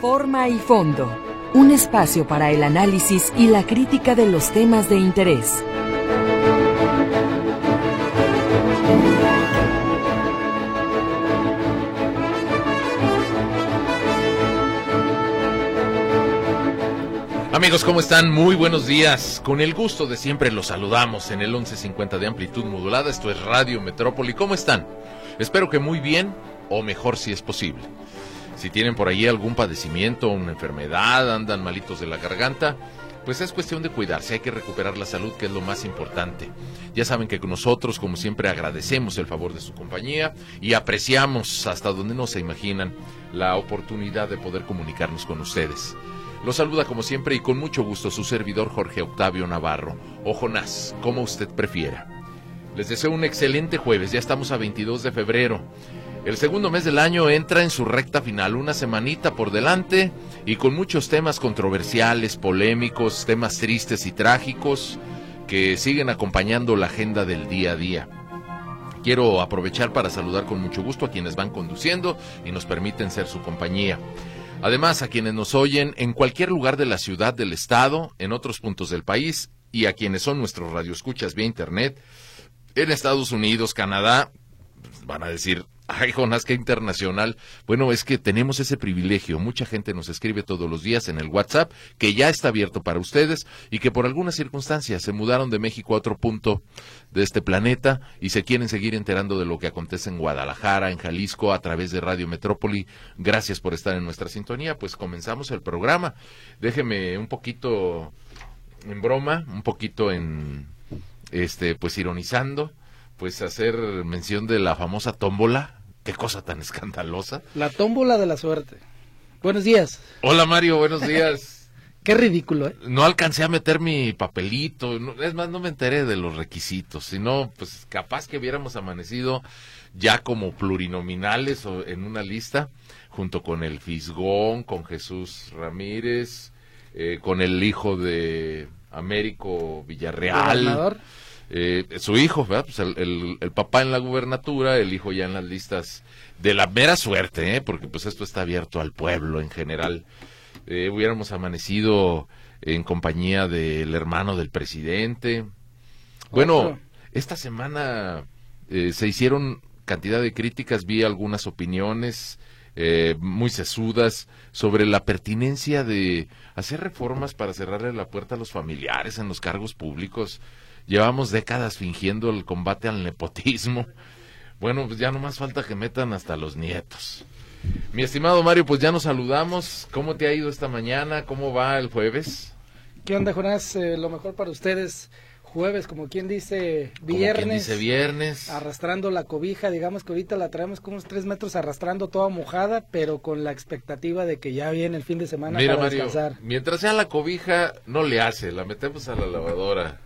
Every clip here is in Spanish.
Forma y fondo. Un espacio para el análisis y la crítica de los temas de interés. Amigos, ¿cómo están? Muy buenos días. Con el gusto de siempre los saludamos en el 1150 de amplitud modulada. Esto es Radio Metrópoli. ¿Cómo están? Espero que muy bien o mejor si es posible. Si tienen por ahí algún padecimiento, una enfermedad, andan malitos de la garganta, pues es cuestión de cuidarse, hay que recuperar la salud, que es lo más importante. Ya saben que nosotros, como siempre, agradecemos el favor de su compañía y apreciamos hasta donde no se imaginan la oportunidad de poder comunicarnos con ustedes. Los saluda como siempre y con mucho gusto su servidor Jorge Octavio Navarro, o Jonás, como usted prefiera. Les deseo un excelente jueves, ya estamos a 22 de febrero. El segundo mes del año entra en su recta final, una semanita por delante y con muchos temas controversiales, polémicos, temas tristes y trágicos que siguen acompañando la agenda del día a día. Quiero aprovechar para saludar con mucho gusto a quienes van conduciendo y nos permiten ser su compañía. Además, a quienes nos oyen en cualquier lugar de la ciudad, del estado, en otros puntos del país y a quienes son nuestros radioescuchas vía internet, en Estados Unidos, Canadá, van a decir, ay Jonás, qué internacional. Bueno, es que tenemos ese privilegio. Mucha gente nos escribe todos los días en el WhatsApp, que ya está abierto para ustedes y que por algunas circunstancias se mudaron de México a otro punto de este planeta y se quieren seguir enterando de lo que acontece en Guadalajara, en Jalisco, a través de Radio Metrópoli. Gracias por estar en nuestra sintonía. Pues comenzamos el programa. Déjeme un poquito en broma, un poquito en este, pues ironizando, pues hacer mención de la famosa tómbola. Qué cosa tan escandalosa. La tómbola de la suerte. Buenos días. Hola Mario, buenos días. Qué ridículo, ¿eh? No alcancé a meter mi papelito, es más, no me enteré de los requisitos, sino pues capaz que hubiéramos amanecido ya como plurinominales o en una lista, junto con el Fisgón, con Jesús Ramírez, eh, con el hijo de Américo Villarreal. Eh, su hijo, ¿verdad? Pues el, el, papá en la gubernatura, el hijo ya en las listas de la mera suerte, ¿eh? porque pues esto está abierto al pueblo en general. Eh, hubiéramos amanecido en compañía del hermano del presidente. Bueno, esta semana eh, se hicieron cantidad de críticas, vi algunas opiniones eh, muy sesudas sobre la pertinencia de hacer reformas para cerrarle la puerta a los familiares en los cargos públicos. Llevamos décadas fingiendo el combate al nepotismo. Bueno, pues ya no más falta que metan hasta los nietos. Mi estimado Mario, pues ya nos saludamos. ¿Cómo te ha ido esta mañana? ¿Cómo va el jueves? ¿Qué onda, Jonás? Eh, lo mejor para ustedes. Jueves, como quien dice, viernes. Como quien dice viernes. Arrastrando la cobija, digamos que ahorita la traemos como unos tres metros arrastrando toda mojada, pero con la expectativa de que ya viene el fin de semana Mira, para Mario, descansar. Mientras sea la cobija, no le hace, la metemos a la lavadora.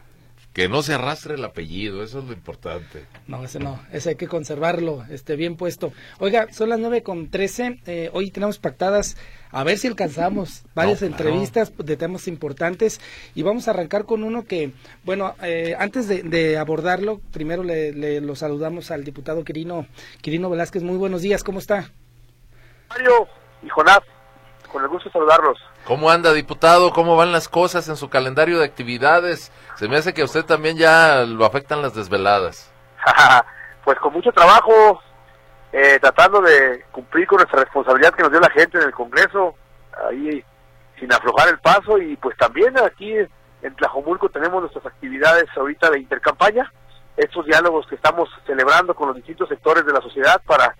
Que no se arrastre el apellido, eso es lo importante. No, ese no, ese hay que conservarlo, este, bien puesto. Oiga, son las nueve con trece, eh, hoy tenemos pactadas, a ver si alcanzamos varias No, claro. entrevistas de temas importantes y vamos a arrancar con uno que, bueno, eh, antes de, de abordarlo, primero le, le- lo saludamos al diputado Quirino, Quirino Velázquez, muy buenos días, ¿cómo está? Mario y Jonás, con el gusto de saludarlos. ¿Cómo anda, diputado? ¿Cómo van las cosas en su calendario de actividades? Se me hace que a usted también ya lo afectan las desveladas. pues con mucho trabajo, eh, tratando de cumplir con nuestra responsabilidad que nos dio la gente en el Congreso, ahí sin aflojar el paso y pues también aquí en Tlajomulco tenemos nuestras actividades ahorita de intercampaña, estos diálogos que estamos celebrando con los distintos sectores de la sociedad para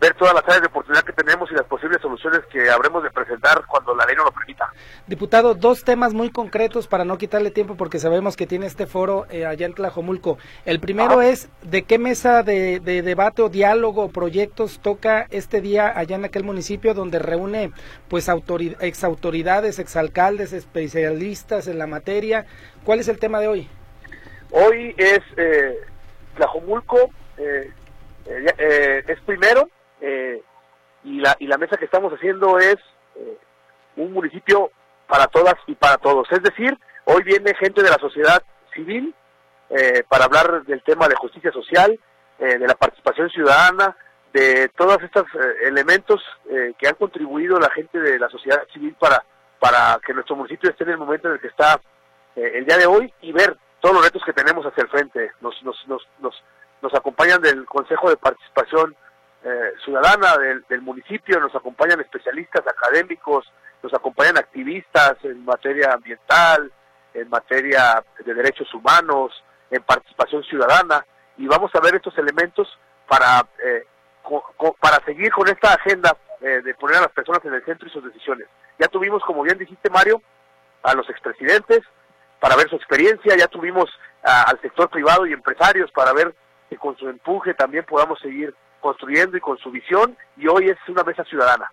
ver todas las áreas de oportunidad que tenemos y las posibles soluciones que habremos de presentar cuando la ley nos lo permita. Diputado, dos temas muy concretos para no quitarle tiempo porque sabemos que tiene este foro eh, allá en Tlajomulco. El primero Ajá. es de qué mesa de, de debate o diálogo o proyectos toca este día allá en aquel municipio donde reúne pues autori- exautoridades, exalcaldes, especialistas en la materia. ¿Cuál es el tema de hoy? Hoy es eh, Tlajomulco, eh, eh, eh, es primero, eh, y, la, y la mesa que estamos haciendo es eh, un municipio para todas y para todos. Es decir, hoy viene gente de la sociedad civil eh, para hablar del tema de justicia social, eh, de la participación ciudadana, de todos estos eh, elementos que han contribuido la gente de la sociedad civil para, para que nuestro municipio esté en el momento en el que está el día de hoy y ver todos los retos que tenemos hacia el frente. Nos, nos, nos, nos, nos acompañan del Consejo de Participación Ciudadana del, del municipio, nos acompañan especialistas académicos, nos acompañan activistas en materia ambiental, en materia de derechos humanos, en participación ciudadana, y vamos a ver estos elementos para, eh, para seguir con esta agenda eh, de poner a las personas en el centro y sus decisiones. Ya tuvimos, como bien dijiste Mario, a los expresidentes para ver su experiencia, ya tuvimos al sector privado y empresarios para ver que con su empuje también podamos seguir construyendo y con su visión, y hoy es una mesa ciudadana.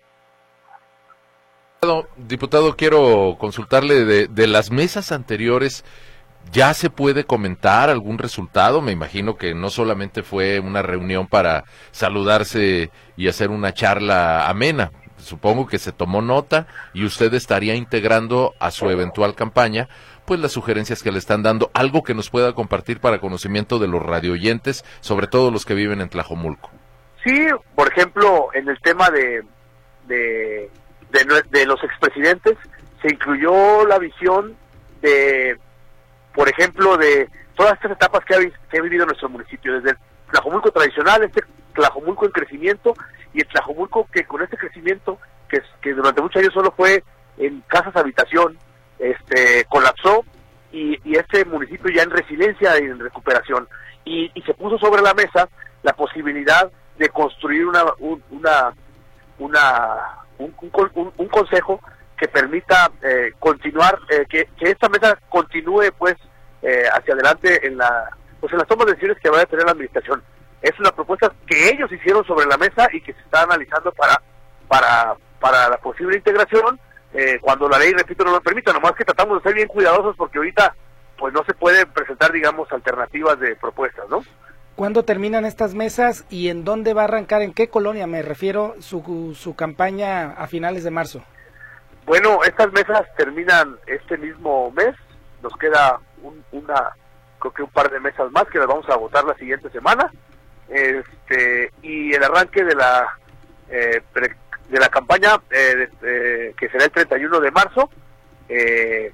Diputado, quiero consultarle de, de las mesas anteriores. ¿Ya se puede comentar algún resultado? Me imagino que no solamente fue una reunión para saludarse y hacer una charla amena. Supongo que se tomó nota y usted estaría integrando a su eventual campaña pues las sugerencias que le están dando, algo que nos pueda compartir para conocimiento de los radioyentes, sobre todo los que viven en Tlajomulco. Sí, por ejemplo, en el tema de, de, de, de los expresidentes, se incluyó la visión de por ejemplo, de todas estas etapas que ha, vivido nuestro municipio, desde el Tlajomulco tradicional, este Tlajomulco en crecimiento, y el Tlajomulco que con este crecimiento, que, que durante muchos años solo fue en casas habitación, este colapsó, y, y este municipio ya en resiliencia y en recuperación. Y, se puso sobre la mesa la posibilidad de construir una, una, una un, un consejo que permita eh, continuar, eh, que, esta mesa continúe pues eh, hacia adelante en la pues en las tomas de decisiones que vaya a tener la administración. Es una propuesta que ellos hicieron sobre la mesa y que se está analizando para para para la posible integración cuando la ley, repito, no lo permita. Nomás que tratamos de ser bien cuidadosos porque ahorita pues no se pueden presentar, digamos, alternativas de propuestas, ¿no? ¿Cuándo terminan estas mesas y en dónde va a arrancar, en qué colonia me refiero, su, su campaña a finales de marzo? Bueno, estas mesas terminan este mismo mes, nos queda una, creo que un par de mesas más que las vamos a votar la siguiente semana, este y el arranque de la eh, de la campaña eh, que será el 31 de marzo, eh,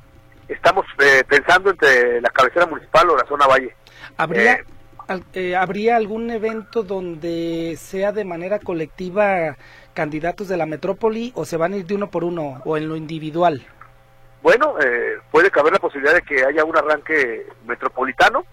estamos pensando entre la cabecera municipal o la zona valle. ¿Habría, ¿Habría algún evento donde sea de manera colectiva candidatos de la metrópoli o se van a ir de uno por uno o en lo individual? Bueno, eh, puede caber la posibilidad de que haya un arranque metropolitano,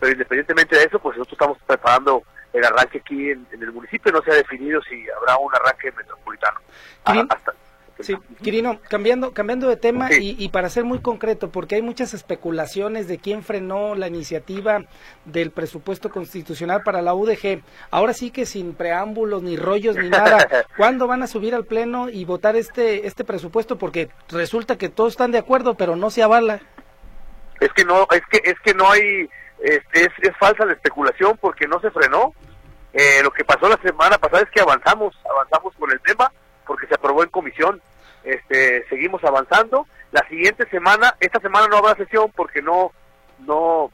pero independientemente de eso, pues nosotros estamos preparando el arranque aquí en, el municipio, no se ha definido si habrá un arranque metropolitano. Ah, hasta, Sí, Quirino, cambiando, cambiando de tema y, para ser muy concreto, porque hay muchas especulaciones de quién frenó la iniciativa del presupuesto constitucional para la UDG. Ahora sí que sin preámbulos ni rollos ni nada, ¿cuándo van a subir al pleno y votar este este presupuesto? Porque resulta que todos están de acuerdo, pero no se avala. Es que no, es que es que no hay, es, es, falsa la especulación porque no se frenó. Eh, lo que pasó la semana pasada es que avanzamos, avanzamos con el tema porque se aprobó en comisión. Este, seguimos avanzando. La siguiente semana, esta semana no habrá sesión porque no no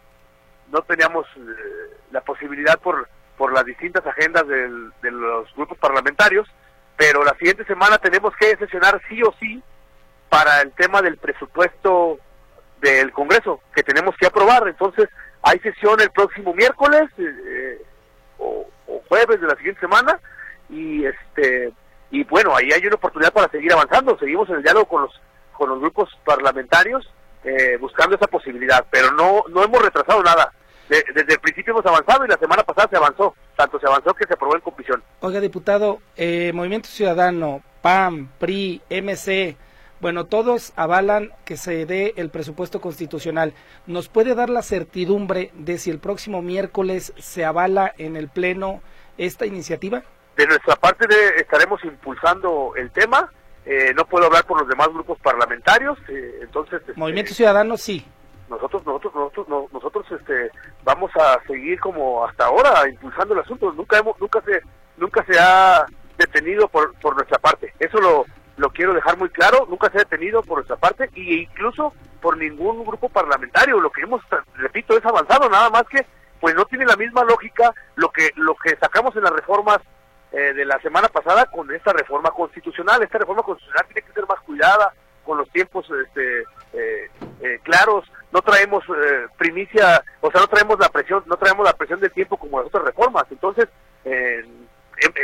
no teníamos eh, la posibilidad por por las distintas agendas del, de los grupos parlamentarios, pero la siguiente semana tenemos que sesionar sí o sí para el tema del presupuesto del Congreso que tenemos que aprobar. Entonces, hay sesión el próximo miércoles eh, o, o, jueves de la siguiente semana y este y bueno, ahí hay una oportunidad para seguir avanzando. Seguimos en el diálogo con los, con los grupos parlamentarios eh, buscando esa posibilidad, pero no, no hemos retrasado nada. desde el principio hemos avanzado y la semana pasada se avanzó, tanto se avanzó que se aprobó en comisión. Oiga, diputado, eh, Movimiento Ciudadano, PAM, PRI, MC, bueno, todos avalan que se dé el presupuesto constitucional. ¿Nos puede dar la certidumbre de si el próximo miércoles se avala en el Pleno esta iniciativa? De nuestra parte de, estaremos impulsando el tema. Eh, no puedo hablar por los demás grupos parlamentarios, eh, entonces... Este, Movimiento Ciudadano sí. Nosotros, nosotros, nosotros, nosotros, este, vamos a seguir como hasta ahora impulsando el asunto. Nunca hemos, nunca se, nunca se ha detenido por, por nuestra parte. Eso lo, lo quiero dejar muy claro. Nunca se ha detenido por nuestra parte e incluso por ningún grupo parlamentario. Lo que hemos, repito, es avanzado. Nada más que, pues no tiene la misma lógica lo que, lo que sacamos en las reformas eh, de la semana pasada con esta reforma constitucional. Esta reforma constitucional tiene que ser más cuidada, con los tiempos este, eh, eh, claros. No traemos primicia, o sea, no traemos la presión, no traemos la presión del tiempo como las otras reformas. Entonces,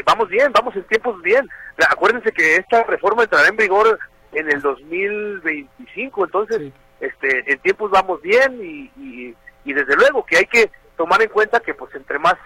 vamos bien, vamos en tiempos bien. Acuérdense que esta reforma entrará en vigor en el 2025, entonces, este, en tiempos vamos bien y, y desde luego que hay que tomar en cuenta que pues entre más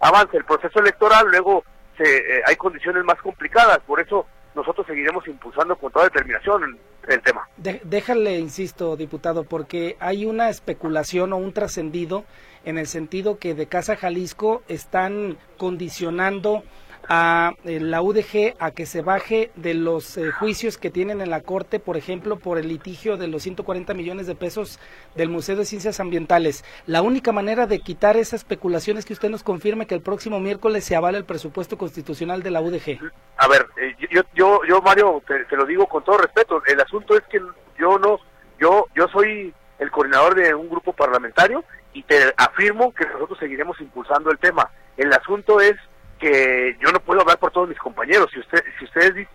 avance el proceso electoral, luego eh, hay condiciones más complicadas, por eso nosotros seguiremos impulsando con toda determinación el, tema. déjale, insisto, diputado, porque hay una especulación o un trascendido en el sentido que de Casa Jalisco están condicionando a eh, la UDG a que se baje de los eh, juicios que tienen en la Corte, por ejemplo, por el litigio de los 140 millones de pesos del Museo de Ciencias Ambientales. La única manera de quitar esa especulación es que usted nos confirme que el próximo miércoles se avala el presupuesto constitucional de la UDG. A ver, eh, yo, yo, yo Mario, te, lo digo con todo respeto. El asunto es que yo no, yo, yo soy el coordinador de un grupo parlamentario y te afirmo que nosotros seguiremos impulsando el tema. El asunto es que yo no puedo hablar por todos mis compañeros. Si, usted, si, ustedes,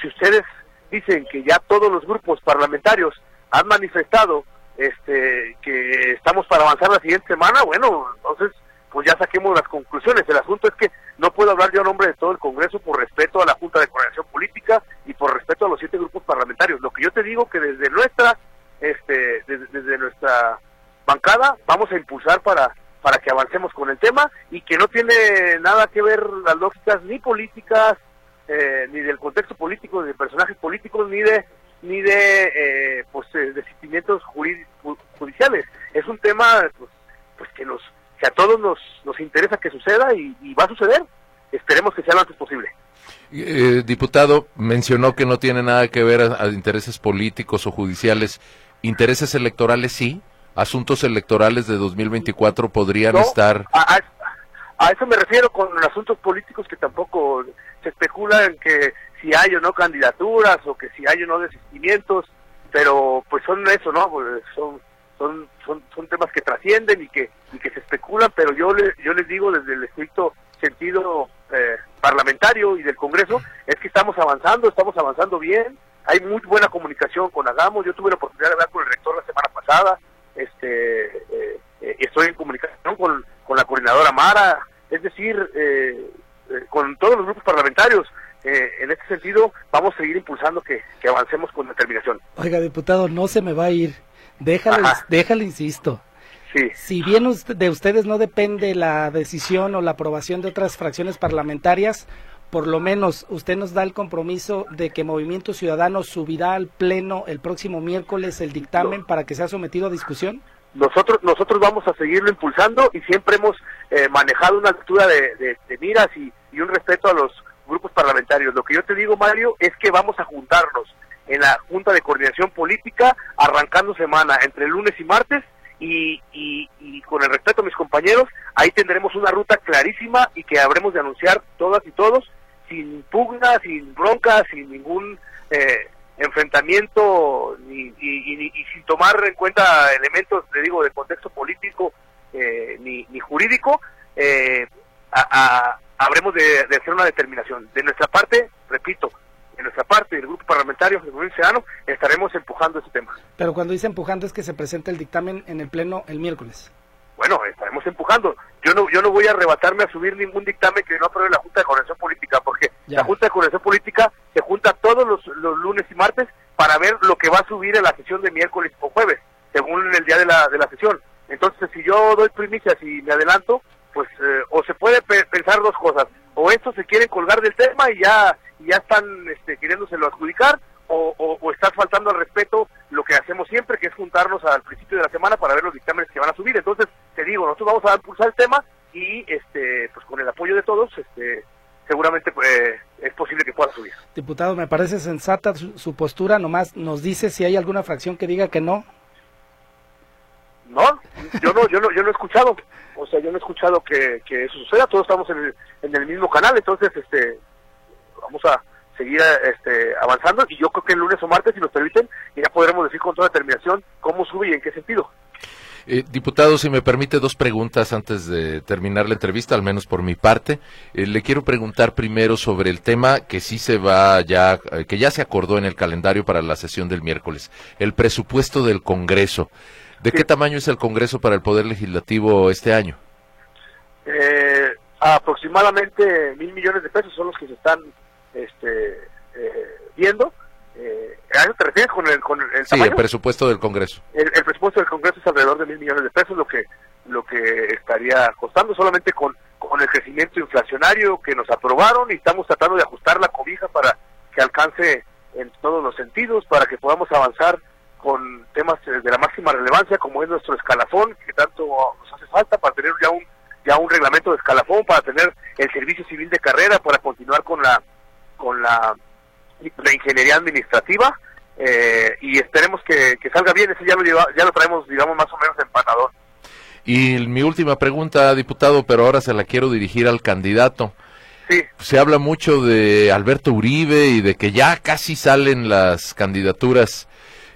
si ustedes dicen que ya todos los grupos parlamentarios han manifestado este, que estamos para avanzar la siguiente semana, bueno, entonces pues ya saquemos las conclusiones. El asunto es que no puedo hablar yo a nombre de todo el Congreso por respeto a la Junta de Coordinación Política y por respeto a los siete grupos parlamentarios. Lo que yo te digo que desde nuestra, este, desde nuestra bancada vamos a impulsar para para que avancemos con el tema y que no tiene nada que ver las lógicas ni políticas, eh, ni del contexto político, ni de personajes políticos, ni de ni de eh, pues eh, de sentimientos judiciales. Es un tema pues, pues, que nos que a todos nos, nos interesa que suceda y, va a suceder. Esperemos que sea lo antes posible. diputado, mencionó que no tiene nada que ver a intereses políticos o judiciales. ¿Intereses electorales sí? Asuntos electorales de 2024 podrían estar... A, a, eso me refiero con asuntos políticos que tampoco se especula en que si hay o no candidaturas o que si hay o no desistimientos, pero pues son eso, ¿no? Pues, son, son, son, son temas que trascienden y que, y que se especulan, pero yo, le, yo les digo desde el estricto sentido eh, parlamentario y del Congreso, es que estamos avanzando, estamos avanzando bien, hay muy buena comunicación con Agamos, yo tuve la oportunidad de hablar con el rector la semana pasada, este eh, eh, estoy en comunicación con, con, la coordinadora Mara, es decir, eh, con todos los grupos parlamentarios. en este sentido, vamos a seguir impulsando que, avancemos con determinación. Oiga, diputado, no se me va a ir. Déjale, déjale insisto. Sí. Si bien de ustedes no depende la decisión o la aprobación de otras fracciones parlamentarias, por lo menos usted nos da el compromiso de que Movimiento Ciudadano subirá al Pleno el próximo miércoles el dictamen para que sea sometido a discusión? Nosotros, nosotros vamos a seguirlo impulsando y siempre hemos eh, manejado una altura de, miras y, un respeto a los grupos parlamentarios. Lo que yo te digo, Mario, es que vamos a juntarnos en la Junta de Coordinación Política arrancando semana entre lunes y martes y, y, con el respeto a mis compañeros, ahí tendremos una ruta clarísima y que habremos de anunciar todas y todos sin pugna, sin bronca, sin ningún eh, enfrentamiento ni, y, sin tomar en cuenta elementos, le digo, de contexto político eh, ni, ni, jurídico, eh, habremos de, hacer una determinación. De nuestra parte, repito, de nuestra parte, del grupo parlamentario del Ciudadano, estaremos empujando ese tema. Pero cuando dice empujando es que se presenta el dictamen en el Pleno el miércoles bueno, estaremos empujando. Yo no, yo no voy a arrebatarme a subir ningún dictamen que no apruebe la Junta de Coordinación Política, porque la Junta de Coordinación Política se junta todos los, lunes y martes para ver lo que va a subir en la sesión de miércoles o jueves, según el día de la, de la sesión. Entonces, si yo doy primicias y me adelanto, pues eh, o se puede pensar dos cosas, o estos se quieren colgar del tema y ya, ya están este, queriéndoselo adjudicar, o, o, estás faltando al respeto lo que hacemos siempre, que es juntarnos al principio de la semana para ver los dictámenes que van a subir. Entonces, te digo, nosotros vamos a impulsar el tema y este pues con el apoyo de todos, este seguramente pues, es posible que pueda subir. Diputado, me parece sensata su, postura, nomás nos dice si hay alguna fracción que diga que no. No, yo no, yo no, yo no he escuchado, o sea, yo no he escuchado que, que eso suceda, todos estamos en el, en el mismo canal, entonces, este, vamos a, seguir este, avanzando y yo creo que el lunes o martes, si nos permiten, ya podremos decir con toda determinación cómo sube y en qué sentido. Eh, diputado, si me permite dos preguntas antes de terminar la entrevista, al menos por mi parte. Eh, le quiero preguntar primero sobre el tema que sí se va ya, eh, que ya se acordó en el calendario para la sesión del miércoles, el presupuesto del Congreso. ¿De qué tamaño es el Congreso para el Poder Legislativo este año? Eh, aproximadamente mil millones de pesos son los que se están este, eh, viendo. Eh, ¿A eso te refieres con el, con el Sí, el presupuesto del Congreso. El, el presupuesto del Congreso es alrededor de mil millones de pesos, lo que lo que estaría costando solamente con, con el crecimiento inflacionario que nos aprobaron y estamos tratando de ajustar la cobija para que alcance en todos los sentidos, para que podamos avanzar con temas de la máxima relevancia como es nuestro escalafón, que tanto nos hace falta para tener ya un ya un reglamento de escalafón, para tener el servicio civil de carrera, para continuar con la con la, la ingeniería administrativa eh, y esperemos que, que, salga bien, ese ya lo, lleva, ya lo traemos, digamos, más o menos empatador. Y mi última pregunta, diputado, pero ahora se la quiero dirigir al candidato. Sí. Se habla mucho de Alberto Uribe y de que ya casi salen las candidaturas.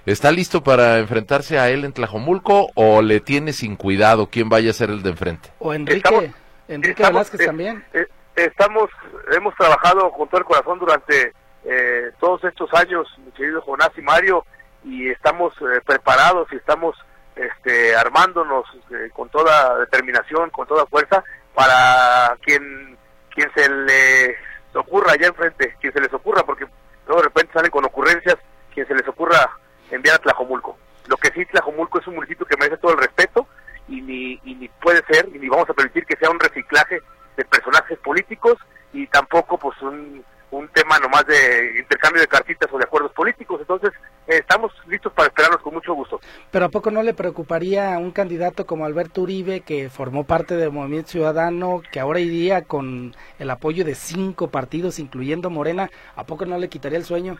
¿Está listo para enfrentarse a él en Tlajomulco o le tiene sin cuidado quién vaya a ser el de enfrente? O Enrique, estamos, Enrique estamos, Velázquez eh, también. Eh, estamos, hemos trabajado con todo el corazón durante eh, todos estos años, mi querido Jonás y Mario, y estamos eh, preparados y estamos este, armándonos eh, con toda determinación, con toda fuerza, para quien, quien se les ocurra allá enfrente, quien se les ocurra, porque luego de repente salen con ocurrencias, quien se les ocurra enviar a Tlajomulco. Lo que sí, Tlajomulco es un municipio que merece todo el respeto y ni, y ni puede ser, y ni vamos a permitir que sea un reciclaje de personajes políticos y tampoco pues un, un tema nomás de intercambio de cartitas o de acuerdos políticos. Entonces, eh, estamos listos para esperarnos con mucho gusto. Pero ¿a poco no le preocuparía a un candidato como Alberto Uribe, que formó parte del Movimiento Ciudadano, que ahora iría con el apoyo de cinco partidos, incluyendo Morena, ¿a poco no le quitaría el sueño?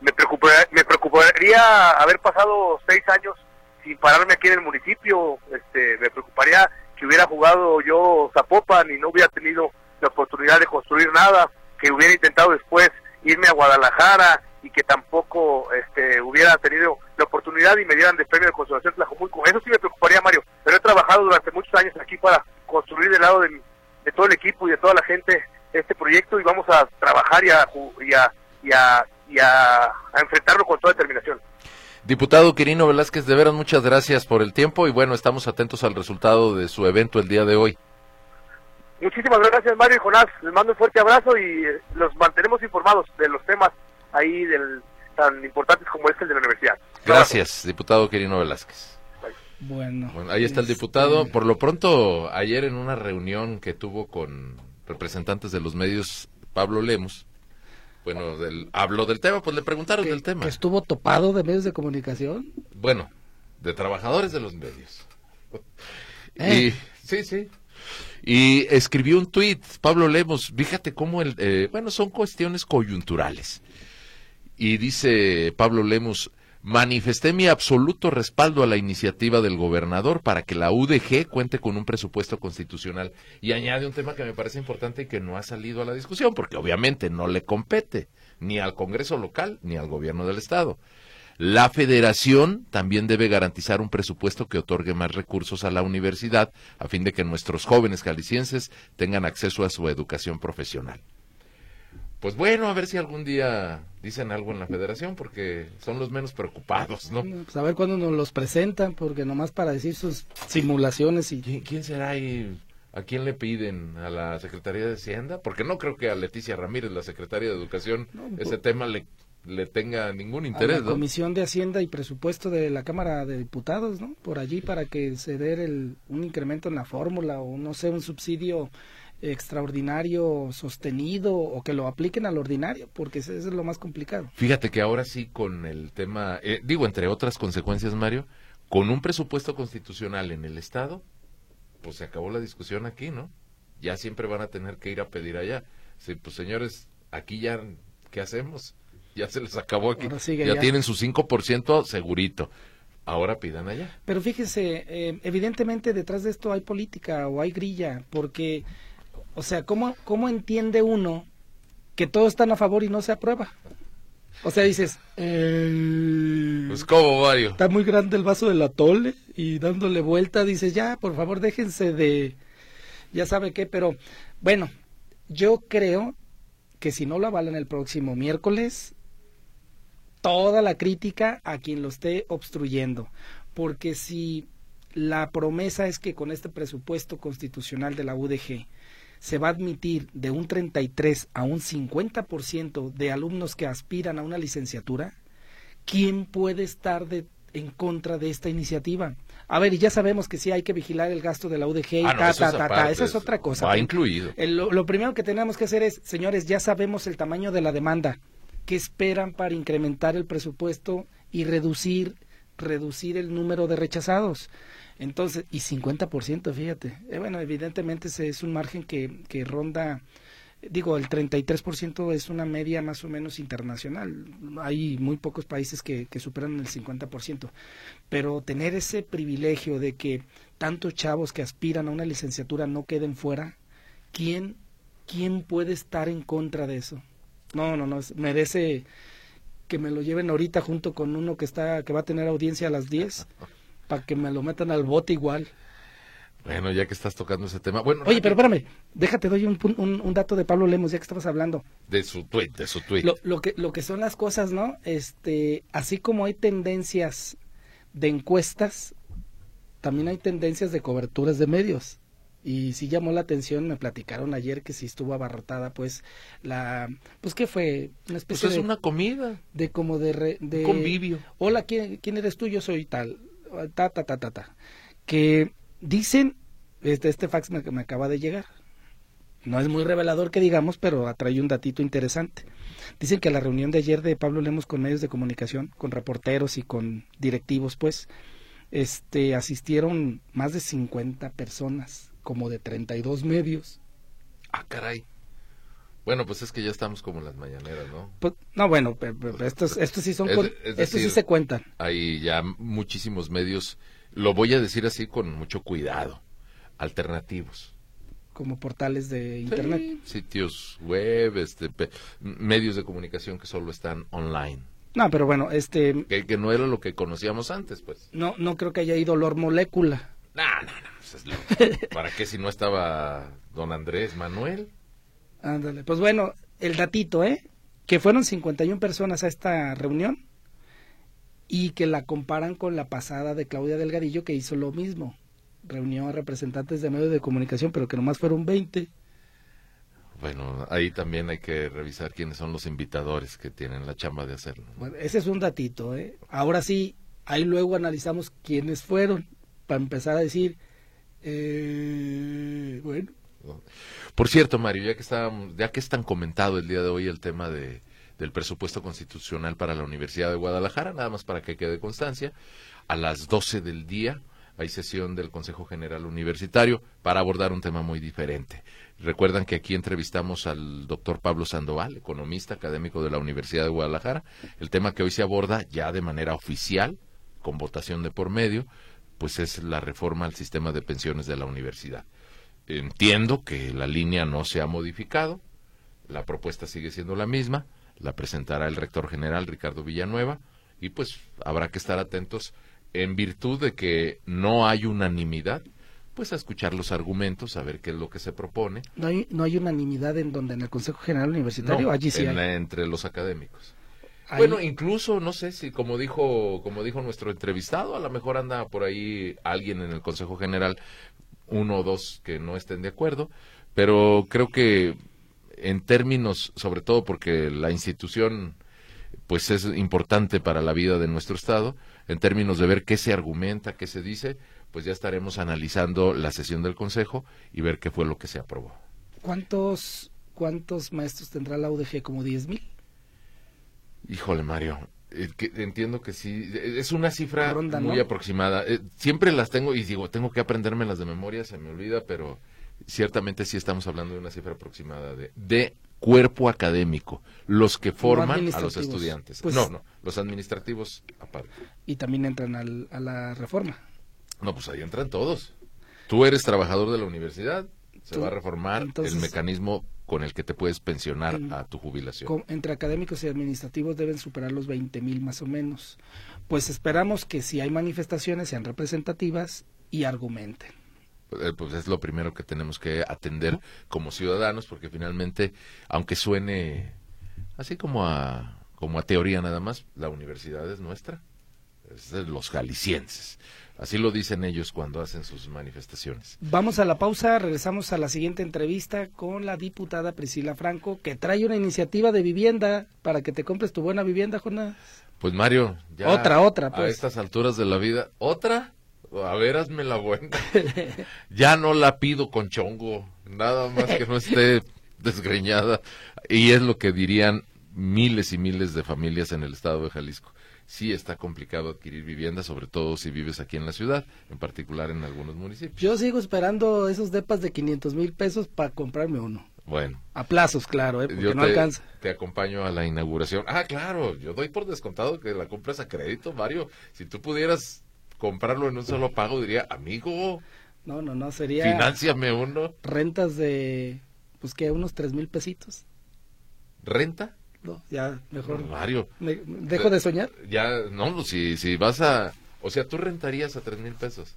Me preocuparía, me preocuparía haber pasado seis años sin pararme aquí en el municipio. Este, me preocuparía que hubiera jugado yo Zapopan y no hubiera tenido la oportunidad de construir nada, que hubiera intentado después irme a Guadalajara y que tampoco este, hubiera tenido la oportunidad y me dieran de premio de consolación Tlajomulco. Eso sí me preocuparía, Mario, pero he trabajado durante muchos años aquí para construir del lado de, todo el equipo y de toda la gente este proyecto y vamos a trabajar y a, y a, y a, y a enfrentarlo con toda determinación. Diputado Quirino Velázquez, de veras muchas gracias por el tiempo y bueno, estamos atentos al resultado de su evento el día de hoy. Muchísimas gracias Mario y Jonás, les mando un fuerte abrazo y los mantenemos informados de los temas ahí del, tan importantes como este el de la universidad. Gracias, diputado Quirino Velázquez. Bueno, bueno, ahí está el diputado. Por lo pronto, ayer en una reunión que tuvo con representantes de los medios, Pablo Lemos, bueno, del, habló del tema, pues le preguntaron del tema. ¿Que estuvo topado de medios de comunicación? Bueno, de trabajadores de los medios. ¿Eh? Y, sí, sí. Y escribió un tuit, Pablo Lemos, fíjate cómo, el, eh, bueno, son cuestiones coyunturales. Y dice Pablo Lemos, manifesté mi absoluto respaldo a la iniciativa del gobernador para que la UDG cuente con un presupuesto constitucional. Y añade un tema que me parece importante y que no ha salido a la discusión, porque obviamente no le compete ni al Congreso local ni al gobierno del Estado. La federación también debe garantizar un presupuesto que otorgue más recursos a la universidad a fin de que nuestros jóvenes jaliscienses tengan acceso a su educación profesional. Pues bueno, a ver si algún día dicen algo en la federación, porque son los menos preocupados, ¿no? Pues a ver cuándo nos los presentan, porque nomás para decir sus simulaciones y... ¿Quién, quién será ahí? ¿A quién le piden? ¿A la Secretaría de Hacienda? Porque no creo que a Leticia Ramírez, la Secretaria de Educación, No, ese tema le, le tenga ningún a interés, la ¿no? Comisión de Hacienda y Presupuesto de la Cámara de Diputados, ¿no? Por allí para que se dé el, un incremento en la fórmula o no sé, un subsidio extraordinario sostenido o que lo apliquen al ordinario, porque eso es lo más complicado. Fíjate que ahora sí con el tema, eh, digo, entre otras consecuencias, Mario, con un presupuesto constitucional en el Estado, pues se acabó la discusión aquí, ¿no? Ya siempre van a tener que ir a pedir allá. Sí, pues señores, aquí ya, ¿qué hacemos? Ya se les acabó aquí. Sigue ya ya. tienen su 5% segurito. Ahora pidan allá. Pero fíjese, eh, evidentemente detrás de esto hay política o hay grilla, porque, o sea, ¿cómo, ¿cómo entiende uno que todos están a favor y no se aprueba? O sea, dices, eh, Pues, ¿cómo, Mario? está muy grande el vaso del atole y dándole vuelta dices, ya, por favor, déjense de, ya sabe qué, pero bueno, yo creo que si no lo avalan el próximo miércoles, toda la crítica a quien lo esté obstruyendo, porque si la promesa es que con este presupuesto constitucional de la UDG se va a admitir de un 33 a un 50% de alumnos que aspiran a una licenciatura, ¿quién puede estar de, en contra de esta iniciativa? A ver, y ya sabemos que sí hay que vigilar el gasto de la UDG y Ah, no, ta, eso ta, ta, ta, Esa es otra cosa. Va incluido. el- lo, lo primero que tenemos que hacer es, señores, ya sabemos el tamaño de la demanda. ¿Qué esperan para incrementar el presupuesto y reducir, reducir el número de rechazados? Entonces, y 50%, fíjate. Eh, bueno, evidentemente ese es un margen que, que ronda, digo, el 33% es una media más o menos internacional. Hay muy pocos países que, que superan el 50%. Pero tener ese privilegio de que tantos chavos que aspiran a una licenciatura no queden fuera, ¿quién, quién puede estar en contra de eso? No, no, no, merece que me lo lleven ahorita junto con uno que está que va a tener audiencia a las 10 para que me lo metan al bote igual. Bueno, ya que estás tocando ese tema. Bueno, Oye, pero espérame, déjate doy un, un dato de Pablo Lemos ya que estabas hablando. de su tweet, de su tweet. Lo, lo que lo que son las cosas, ¿no? Este, así como hay tendencias de encuestas, también hay tendencias de coberturas de medios. Y sí llamó la atención, me platicaron ayer que sí estuvo abarrotada, pues, la, pues, ¿qué fue? Una Pues especie es de, una comida, de como de, re- de convivio. hola, ¿quién, quién eres tú? Yo soy tal, ta, ta, ta, ta, ta. Que dicen, este, este fax me, me acaba de llegar, no es muy revelador que digamos, pero atrae un datito interesante. Dicen que a la reunión de ayer de Pablo Lemos con medios de comunicación, con reporteros y con directivos, pues, este, asistieron más de 50 personas, como de 32 medios. Ah, caray. Bueno, pues es que ya estamos como en las mañaneras, ¿no? Pues, no, bueno, pe- pe- estos, estos sí son, Es- es estos sí decir, se cuentan. Hay ya muchísimos medios, lo voy a decir así con mucho cuidado, alternativos. como portales de internet. Sí, sitios web, este, pe- medios de comunicación que solo están online. No, pero bueno, este Que, que no era lo que conocíamos antes, pues. no no creo que haya ido Lord Molécula. No, no, no. pues es lo- ¿Para qué si no estaba don Andrés Manuel? Ándale. Pues bueno, el datito, ¿eh? Que fueron 51 personas a esta reunión y que la comparan con la pasada de Claudia Delgadillo que hizo lo mismo. Reunió a representantes de medios de comunicación, pero que nomás fueron 20. Bueno, ahí también hay que revisar quiénes son los invitadores que tienen la chamba de hacerlo. ese es un datito, ¿eh? Ahora sí, ahí luego analizamos quiénes fueron para empezar a decir, eh, bueno, Por cierto, Mario, ya que estábamos, ya que es tan comentado el día de hoy el tema de, del presupuesto constitucional para la Universidad de Guadalajara, nada más para que quede constancia, a las 12 del día hay sesión del Consejo General Universitario para abordar un tema muy diferente. Recuerdan que aquí entrevistamos al doctor Pablo Sandoval, economista académico de la Universidad de Guadalajara. El tema que hoy se aborda ya de manera oficial, con votación de por medio, pues es la reforma al sistema de pensiones de la universidad. Entiendo que la línea no se ha modificado, la propuesta sigue siendo la misma, la presentará el rector general Ricardo Villanueva y pues habrá que estar atentos en virtud de que no hay unanimidad, pues a escuchar los argumentos, a ver qué es lo que se propone. no hay, no hay unanimidad en donde en el Consejo General Universitario, No, allí sí en- hay. entre los académicos. Ahí- Bueno, incluso no sé si como dijo como dijo nuestro entrevistado, a lo mejor anda por ahí alguien en el Consejo General, uno o dos que no estén de acuerdo, pero creo que en términos, sobre todo porque la institución pues es importante para la vida de nuestro estado, en términos de ver qué se argumenta, qué se dice, pues ya estaremos analizando la sesión del Consejo y ver qué fue lo que se aprobó. ¿Cuántos, ¿Cuántos maestros tendrá la UDG? ¿Como 10 mil? Híjole, Mario. eh, que entiendo que sí. eh, Es una cifra Ronda, muy ¿no? aproximada. Eh, siempre las tengo y digo, tengo que aprenderme las de memoria, se me olvida, pero ciertamente sí estamos hablando de una cifra aproximada de, de cuerpo académico, los que forman a los estudiantes. Pues- no, no, los administrativos aparte. Y también entran al- a la reforma. No, pues ahí entran todos. Tú eres trabajador de la universidad, Se va a reformar el mecanismo con el que te puedes pensionar a tu jubilación. entre académicos y administrativos deben superar los 20 mil más o menos. Pues esperamos que si hay manifestaciones sean representativas y argumenten. Eh, pues es lo primero que tenemos que atender como ciudadanos, porque finalmente, aunque suene así como a, como a teoría nada más, la universidad es nuestra, es de los jaliscienses. Así lo dicen ellos cuando hacen sus manifestaciones. Vamos a la pausa, regresamos a la siguiente entrevista con la diputada Priscila Franco, que trae una iniciativa de vivienda para que te compres tu buena vivienda, Jonás. Pues Mario, ya otra, otra, a pues. estas alturas de la vida, otra, a ver, hazme la buena. ya no la pido con chongo, nada más que no esté desgreñada. Y es lo que dirían miles y miles de familias en el estado de Jalisco sí está complicado adquirir vivienda, sobre todo si vives aquí en la ciudad, en particular en algunos municipios. Yo sigo esperando esos depas de 500 mil pesos para comprarme uno. Bueno. A plazos, claro, ¿eh? porque no alcanza. Te acompaño a la inauguración. Ah, claro, yo doy por descontado que la compres a crédito, Mario. Si tú pudieras comprarlo en un solo pago, diría, amigo. No, no, no, sería. Financiame uno. Rentas de, pues que, unos tres mil pesitos. ¿Renta? No, ya, mejor. Mario. ¿Dejo de soñar? Ya, no, pues, si, si vas a. O sea, tú rentarías a tres mil pesos.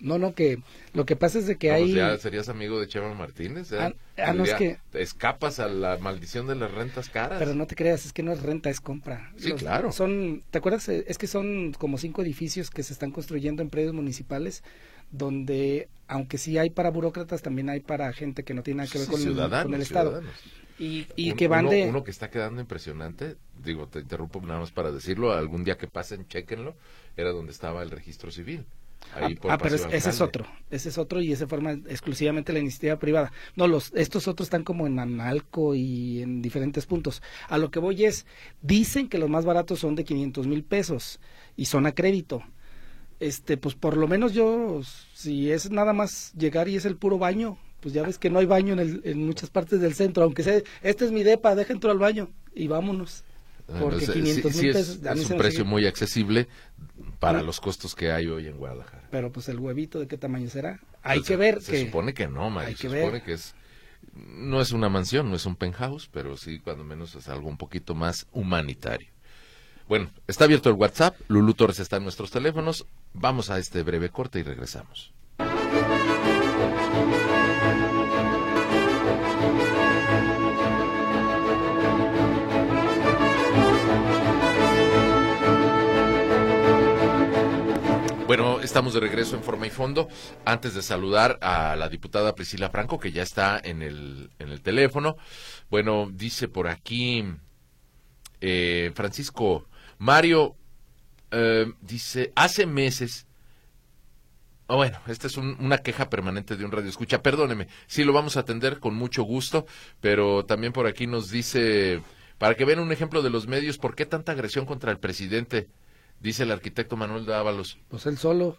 No, no, que lo que pasa es de que hay... Pues ya serías amigo de Chema Martínez. ¿eh? Ah, ah no es que... Escapas a la maldición de las rentas caras. Pero no te creas, es que no es renta, es compra. Sí, claro. Son, ¿te acuerdas? Es que son como cinco edificios que se están construyendo en predios municipales donde, aunque sí hay para burócratas, también hay para gente que no tiene nada que ver con, el, con el Estado. Y, y que van uno, de... Uno que está quedando impresionante, digo, te interrumpo nada más para decirlo, algún día que pasen, chequenlo, era donde estaba el registro civil. Ahí ah, ah pero ese es otro, ese es otro y ese forma exclusivamente la iniciativa privada. No, los estos otros están como en Analco y en diferentes puntos. A lo que voy es, dicen que los más baratos son de 500 mil pesos y son a crédito. Este, pues por lo menos yo, si es nada más llegar y es el puro baño, pues ya ves que no hay baño en, el, en muchas partes del centro, aunque sea, este es mi depa, deja entrar al baño y vámonos. Porque 500 mil pesos. Es, un precio muy accesible para los costos que hay hoy en Guadalajara. Pero pues el huevito, ¿de qué tamaño será? Hay pues, que ver. Se supone que no, Mario. se supone que es. No es una mansión, no es un penthouse, pero sí, cuando menos es algo un poquito más humanitario. Bueno, está abierto el WhatsApp. Lulu Torres está en nuestros teléfonos. Vamos a este breve corte y regresamos. Bueno, estamos de regreso en forma y fondo. Antes de saludar a la diputada Priscila Franco, que ya está en el, en el teléfono. Bueno, dice por aquí eh, Francisco Mario, eh, dice, hace meses Oh, bueno, esta es una queja permanente de un radio escucha. Perdóneme, sí lo vamos a atender con mucho gusto, pero también por aquí nos dice, para que vean un ejemplo de los medios, ¿por qué tanta agresión contra el presidente? Dice el arquitecto Manuel Dávalos. Pues él solo.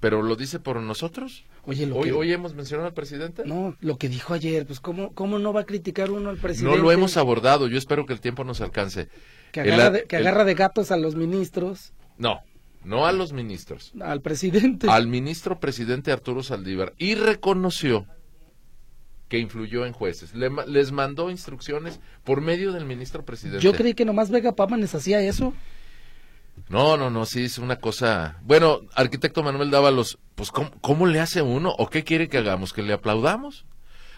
¿Pero lo dice por nosotros? Oye, lo hoy, que... hoy hemos mencionado al presidente. No, lo que dijo ayer, pues ¿cómo, cómo no va a criticar uno al presidente? No lo hemos abordado, yo espero que el tiempo nos alcance. Que agarra, de, que agarra de gatos a los ministros. No, no a los ministros. Al presidente. Al ministro presidente Arturo Saldívar. Y reconoció que influyó en jueces. les mandó instrucciones por medio del ministro presidente. Yo creí que nomás Vega Pámanes hacía eso. No, no, no, sí, es una cosa... Bueno, arquitecto Manuel Dávalos, pues ¿cómo, ¿cómo le hace uno? ¿O qué quiere que hagamos? ¿Que le aplaudamos?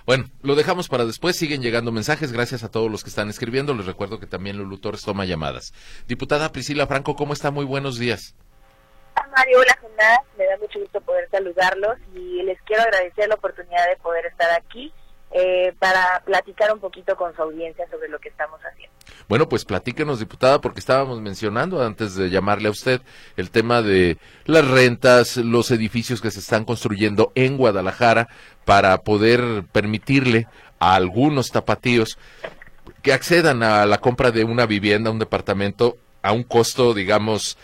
Bueno, lo dejamos para después. Siguen llegando mensajes. Gracias a todos los que están escribiendo. Les recuerdo que también Lulu Torres toma llamadas. Diputada Priscila Franco, ¿cómo está? Muy buenos días. Mario, hola Jonás, me da mucho gusto poder saludarlos y les quiero agradecer la oportunidad de poder estar aquí eh, para platicar un poquito con su audiencia sobre lo que estamos haciendo. Bueno, pues platíquenos, diputada, porque estábamos mencionando antes de llamarle a usted el tema de las rentas, los edificios que se están construyendo en Guadalajara para poder permitirle a algunos tapatíos que accedan a la compra de una vivienda, un departamento, a un costo, digamos,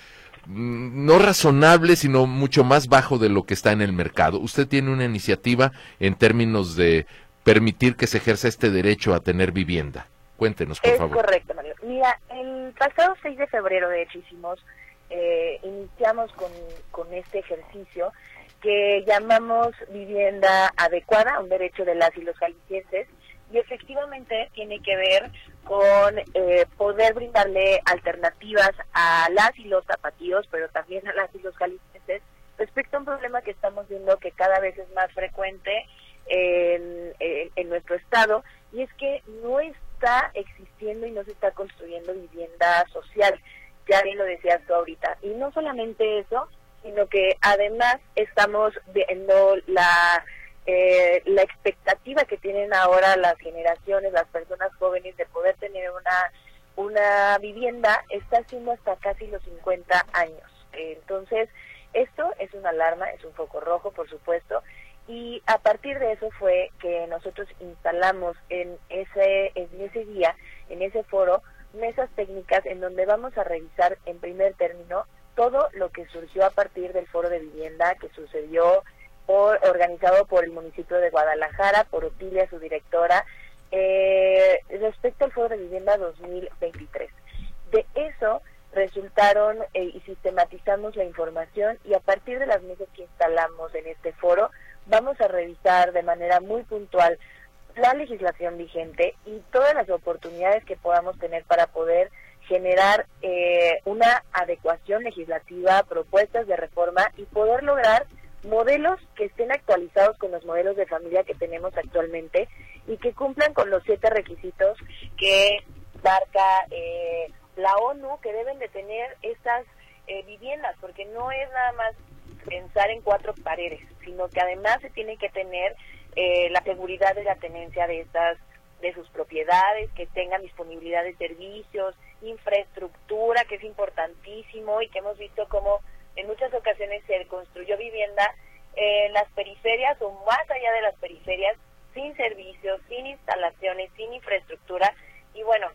Mm, no razonable, sino mucho más bajo de lo que está en el mercado. Usted tiene una iniciativa en términos de permitir que se ejerza este derecho a tener vivienda. Cuéntenos, por favor. Es correcto. Mira, el pasado 6 de febrero, de hecho, hicimos, eh, iniciamos con, con este ejercicio que llamamos vivienda adecuada, un derecho de las y los jaliscienses, y efectivamente tiene que ver con eh, poder brindarle alternativas a las y los zapatíos, pero también a las y los jaliscienses, respecto a un problema que estamos viendo que cada vez es más frecuente en, en nuestro estado, y es que no está existiendo y no se está construyendo vivienda social. Ya bien lo decías tú ahorita. Y no solamente eso, sino que además estamos viendo la eh, la expectativa que tienen ahora las generaciones, las personas jóvenes de poder tener una una vivienda está siendo hasta casi los 50 años. Entonces, esto es una alarma, es un foco rojo, por supuesto, y a partir de eso fue que nosotros instalamos en ese en ese día, en ese foro, mesas técnicas en donde vamos a revisar en primer término todo lo que surgió a partir del foro de vivienda que sucedió por, organizado por el municipio de Guadalajara, por Otilia, su directora, eh, respecto al foro de vivienda 2023. De eso resultaron eh, y sistematizamos la información y a partir de las mesas que instalamos en este foro vamos a revisar de manera muy puntual la legislación vigente y todas las oportunidades que podamos tener para poder generar eh, una adecuación legislativa, propuestas de reforma y poder lograr modelos que estén actualizados con los modelos de familia que tenemos actualmente y que cumplan con los siete requisitos que marca eh, la ONU que deben de tener estas eh, viviendas, porque no es nada más pensar en cuatro paredes, sino que además se tiene que tener la seguridad de la tenencia de estas de sus propiedades, que tengan disponibilidad de servicios, infraestructura, que es importantísimo y que hemos visto como en muchas ocasiones se construyó vivienda en las periferias o más allá de las periferias, sin servicios, sin instalaciones, sin infraestructura y bueno,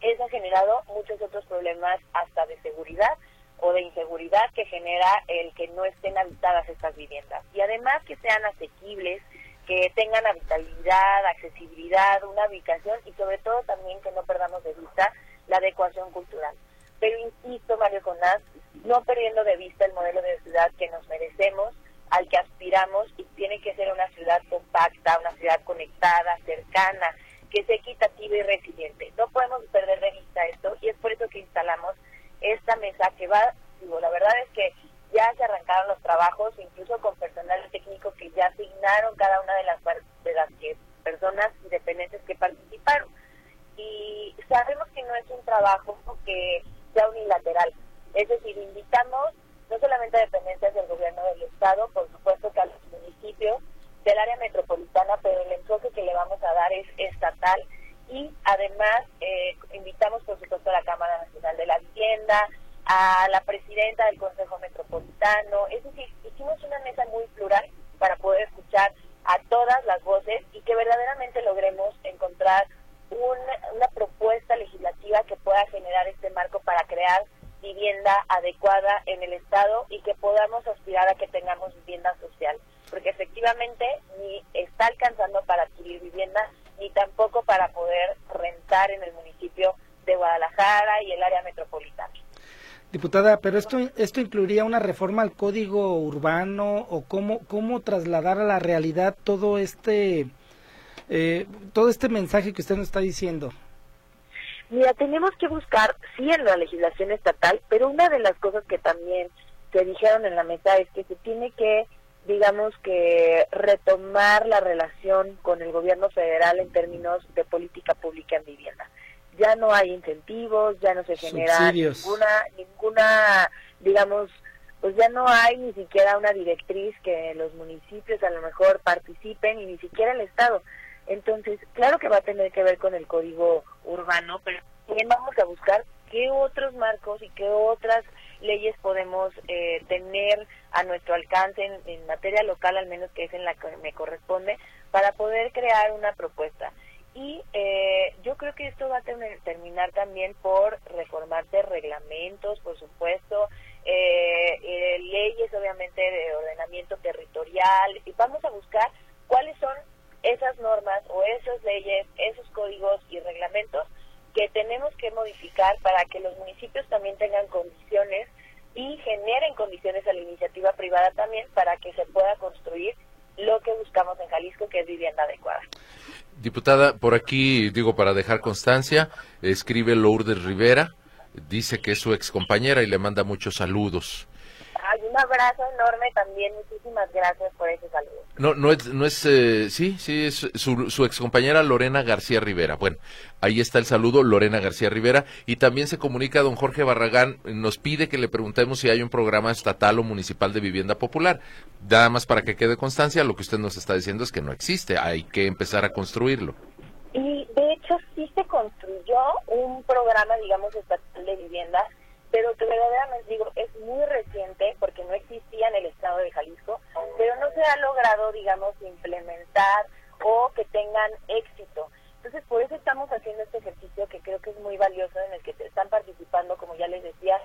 eso ha generado muchos otros problemas hasta de seguridad o de inseguridad que genera el que no estén habitadas estas viviendas y además que sean asequibles, que tengan habitabilidad, accesibilidad, una ubicación y sobre todo también que no perdamos de vista la adecuación cultural. Pero insisto, Mario Conás, no perdiendo de vista el modelo de ciudad que nos merecemos, al que aspiramos y tiene que ser una ciudad compacta, una ciudad conectada, cercana, que sea equitativa y resiliente. No podemos perder de vista esto y es por eso que instalamos esta mesa que va, digo, la verdad es que ya se arrancaron los trabajos, incluso con personal técnico que ya asignaron cada una de las, de las personas independientes que participaron. Y sabemos que no es un trabajo que sea unilateral, es decir, invitamos no solamente a dependencias del gobierno del Estado, por supuesto que a los municipios del área metropolitana, pero el enfoque que le vamos a dar es estatal y además eh, invitamos por supuesto a la Cámara Nacional de la Vivienda, a la presidenta del Consejo Metropolitano, es decir, hicimos una mesa muy plural para poder escuchar a todas las voces y que verdaderamente logremos encontrar una propuesta legislativa que pueda generar este marco para crear vivienda adecuada en el Estado y que podamos aspirar a que tengamos vivienda social, porque efectivamente ni está alcanzando para adquirir vivienda ni tampoco para poder rentar en el municipio de Guadalajara y el área metropolitana. Pero esto esto incluiría una reforma al código urbano o cómo cómo trasladar a la realidad todo este eh, todo este mensaje que usted nos está diciendo. Mira, tenemos que buscar, sí, en la legislación estatal, pero una de las cosas que también se dijeron en la mesa es que se tiene que, digamos que, retomar la relación con el gobierno federal en términos de política pública en vivienda. Ya no hay incentivos, ya no se genera ninguna, ninguna, digamos, pues ya no hay ni siquiera una directriz que los municipios a lo mejor participen y ni siquiera el Estado. Entonces, claro que va a tener que ver con el código urbano, pero también vamos a buscar qué otros marcos y qué otras leyes podemos eh, tener a nuestro alcance en, materia local, al menos que es en la que me corresponde, para poder crear una propuesta. Y eh, yo creo que esto va a terminar también por reformarse reglamentos, por supuesto, eh, leyes obviamente de ordenamiento territorial, y vamos a buscar cuáles son esas normas o esas leyes, esos códigos y reglamentos que tenemos que modificar para que los municipios también tengan condiciones y generen condiciones a la iniciativa privada también para que se pueda construir lo que buscamos en Jalisco, que es vivienda adecuada. Diputada, por aquí, digo, para dejar constancia, escribe Lourdes Rivera, dice que es su excompañera y le manda muchos saludos. Abrazo enorme también, muchísimas gracias por ese saludo. No, no es, no es, eh, sí, sí, es su, su excompañera Lorena García Rivera. Bueno, ahí está el saludo, Lorena García Rivera. Y también se comunica don Jorge Barragán, nos pide que le preguntemos si hay un programa estatal o municipal de vivienda popular. Nada más para que quede constancia, lo que usted nos está diciendo es que no existe, hay que empezar a construirlo. Y de hecho sí se construyó un programa, digamos, estatal de vivienda pero que verdaderamente digo, es muy reciente porque no existía en el estado de Jalisco, pero no se ha logrado, digamos, implementar o que tengan éxito. Entonces, por eso estamos haciendo este ejercicio que creo que es muy valioso, en el que están participando, como ya les decía,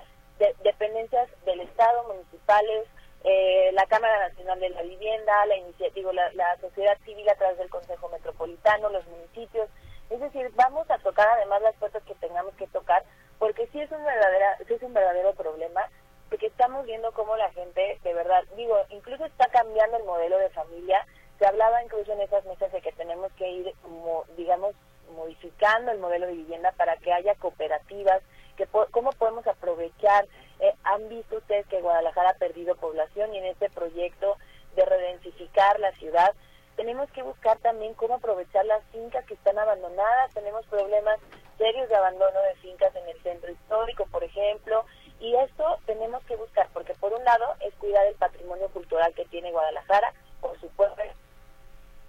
dependencias del Estado, municipales, eh, la Cámara Nacional de la Vivienda, la, digo, la, la sociedad civil a través del Consejo Metropolitano, los municipios. Es decir, vamos a tocar además las puertas que tengamos que tocar porque sí es un verdadera, sí es un verdadero problema, porque estamos viendo cómo la gente, de verdad, digo, incluso está cambiando el modelo de familia. Se hablaba incluso en esas mesas de que tenemos que ir, como, digamos, modificando el modelo de vivienda para que haya cooperativas, que cómo podemos aprovechar. Eh, han visto ustedes que Guadalajara ha perdido población y en este proyecto de redensificar la ciudad tenemos que buscar también cómo aprovechar las fincas que están abandonadas. Tenemos problemas serios de abandono de fincas en el centro histórico, por ejemplo, y esto tenemos que buscar, porque por un lado es cuidar el patrimonio cultural que tiene Guadalajara, por supuesto,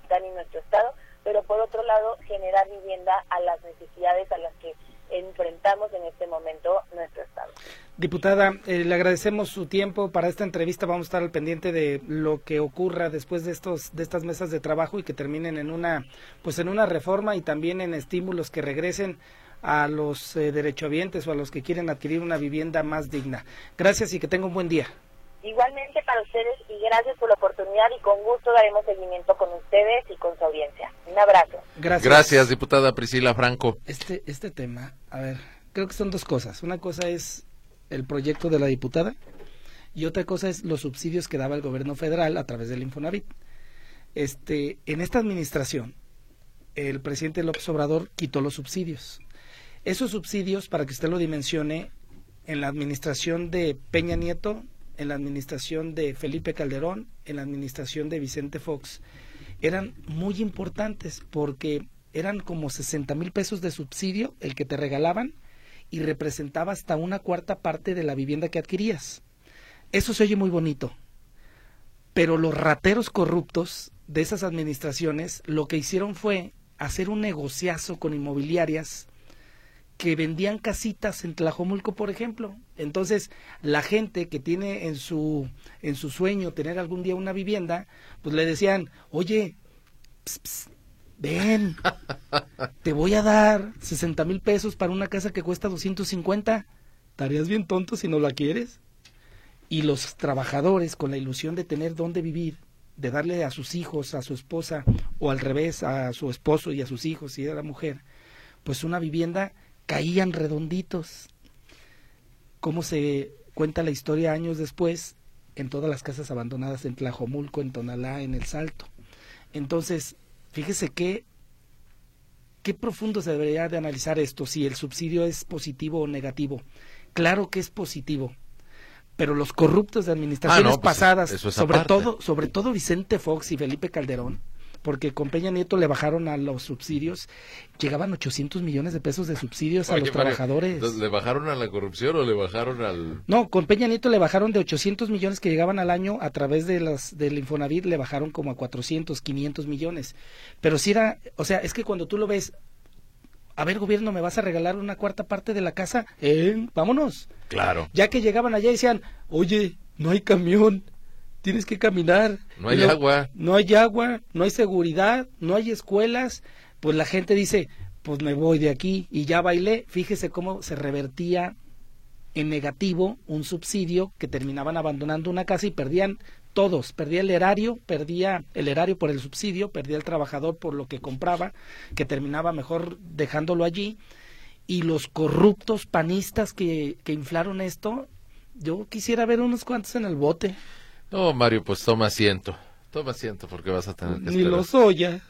en nuestro estado, pero por otro lado generar vivienda a las necesidades a las que enfrentamos en este momento nuestro Estado. Diputada, eh, le agradecemos su tiempo para esta entrevista. Vamos a estar al pendiente de lo que ocurra después de estos de estas mesas de trabajo y que terminen en una pues en una reforma y también en estímulos que regresen a los eh, derechohabientes o a los que quieren adquirir una vivienda más digna. Gracias y que tenga un buen día. Igualmente para ustedes y gracias por la oportunidad y con gusto daremos seguimiento con ustedes y con su audiencia. Un abrazo. Gracias. Gracias, diputada Priscila Franco. Este, este tema, a ver, creo que son dos cosas. Una cosa es el proyecto de la diputada y otra cosa es los subsidios que daba el gobierno federal a través del Infonavit. Este, en esta administración, el presidente López Obrador quitó los subsidios. Esos subsidios, para que usted lo dimensione, en la administración de Peña Nieto en la administración de Felipe Calderón, en la administración de Vicente Fox, eran muy importantes porque eran como 60 mil pesos de subsidio el que te regalaban y representaba hasta una cuarta parte de la vivienda que adquirías. Eso se oye muy bonito, pero los rateros corruptos de esas administraciones lo que hicieron fue hacer un negociazo con inmobiliarias que vendían casitas en Tlajomulco, por ejemplo. Entonces, la gente que tiene en su, en su sueño tener algún día una vivienda, pues le decían, oye, ven, te voy a dar 60 mil pesos para una casa que cuesta 250. Estarías bien tonto si no la quieres. Y los trabajadores, con la ilusión de tener dónde vivir, de darle a sus hijos, a su esposa, o al revés, a su esposo y a sus hijos, si era mujer, pues una vivienda caían redonditos. Cómo se cuenta la historia años después en todas las casas abandonadas en Tlajomulco, en Tonalá, en El Salto. Entonces, fíjese qué, qué profundo se debería de analizar esto, si el subsidio es positivo o negativo. Claro que es positivo, pero los corruptos de administraciones ah, pues, pasadas, sobre todo, sobre todo Vicente Fox y Felipe Calderón, porque con Peña Nieto le bajaron a los subsidios, llegaban 800 millones de pesos de subsidios a los trabajadores. ¿Le bajaron a la corrupción o le bajaron al...? No, con Peña Nieto le bajaron de 800 millones que llegaban al año a través de las del Infonavit, le bajaron como a 400, 500 millones. Pero si era, o sea, es que cuando tú lo ves, a ver, gobierno, ¿me vas a regalar una cuarta parte de la casa? Eh, vámonos. Claro. Ya que llegaban allá y decían, oye, no hay camión, tienes que caminar. No hay agua. No hay agua, no hay seguridad, no hay escuelas. Pues la gente dice, pues me voy de aquí y ya bailé. Fíjese cómo se revertía en negativo un subsidio que terminaban abandonando una casa y perdían todos, perdía el erario, perdía el erario por el subsidio, perdía el trabajador por lo que compraba, que terminaba mejor dejándolo allí, y los corruptos panistas que, que inflaron esto Yo quisiera ver unos cuantos en el bote. No, Mario, pues toma asiento. Toma asiento porque vas a tener que Ni esperar. los oya.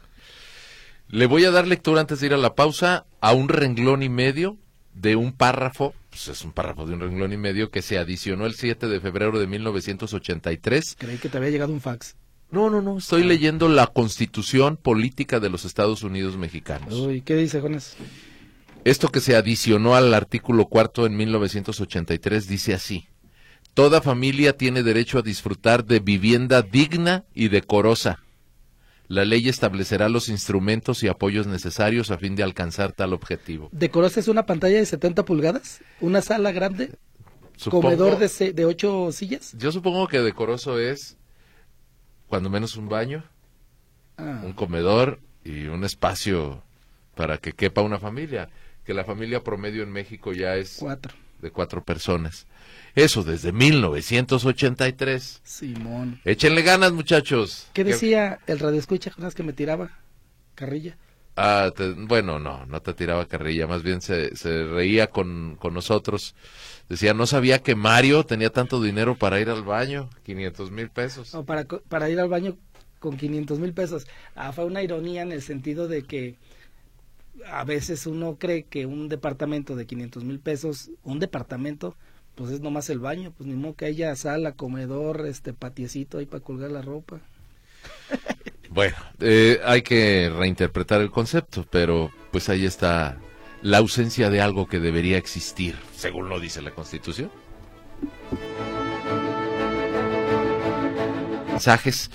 Le voy a dar lectura antes de ir a la pausa a un renglón y medio de un párrafo, pues es un párrafo de un renglón y medio que se adicionó el 7 de febrero de 1983. Creí que te había llegado un fax. No, no, no, estoy leyendo la Constitución Política de los Estados Unidos Mexicanos. Uy, ¿qué dice, Jonas? Esto que se adicionó al artículo cuarto en 1983 dice así. Toda familia tiene derecho a disfrutar de vivienda digna y decorosa. La ley establecerá los instrumentos y apoyos necesarios a fin de alcanzar tal objetivo. ¿Decorosa es una pantalla de 70 pulgadas? ¿Una sala grande? Supongo- ¿Comedor de, de ocho sillas? Yo supongo que decoroso es cuando menos un baño, Ah, un comedor y un espacio para que quepa una familia. Que la familia promedio en México ya es cuatro. de cuatro personas. Eso desde 1983. Simón. Échenle ganas, muchachos. ¿Qué decía el radioescucha, Jonas, que me tiraba? Carrilla. Ah, te- bueno, no, no te tiraba carrilla, más bien se, se reía con, con nosotros. Decía, no sabía que Mario tenía tanto dinero para ir al baño, 500 mil pesos. O para, para ir al baño con 500 mil pesos. Ah, fue una ironía en el sentido de que a veces uno cree que un departamento de 500 mil pesos, un departamento, pues es nomás el baño, pues ni modo que haya sala, comedor, este patiecito ahí para colgar la ropa. Bueno, eh, hay que reinterpretar el concepto, pero pues ahí está la ausencia de algo que debería existir, según lo dice la Constitución. Mensajes.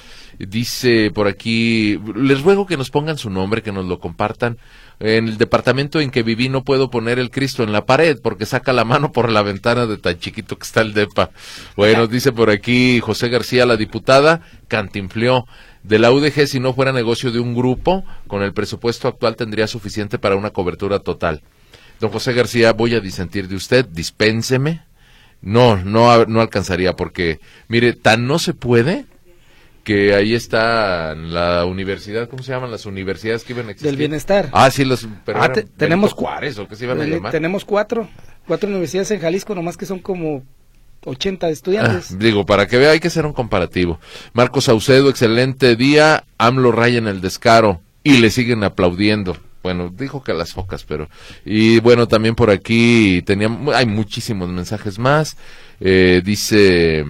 Dice por aquí, les ruego que nos pongan su nombre, que nos lo compartan. En el departamento en que viví no puedo poner el Cristo en la pared porque saca la mano por la ventana de tan chiquito que está el depa. Bueno, dice por aquí José García, la diputada, cantinfleó. De la UDG, si no fuera negocio de un grupo, con el presupuesto actual tendría suficiente para una cobertura total. Don José García, voy a disentir de usted, dispénseme. No, no, no alcanzaría porque, mire, tan no se puede que ahí está la universidad, ¿cómo se llaman las universidades que iban a existir? Del bienestar. Ah, sí, los, pero Ah, te- tenemos- Juárez o qué se iban a llamar. Tenemos cuatro, cuatro universidades en Jalisco, nomás que son como 80 Ah, estudiantes. digo, para que vea hay que hacer un comparativo. Marcos Saucedo, excelente día. AMLO raya en el descaro y le siguen aplaudiendo. Bueno, dijo que las focas, pero... Y bueno, también por aquí teníamos, hay muchísimos mensajes más. Eh, dice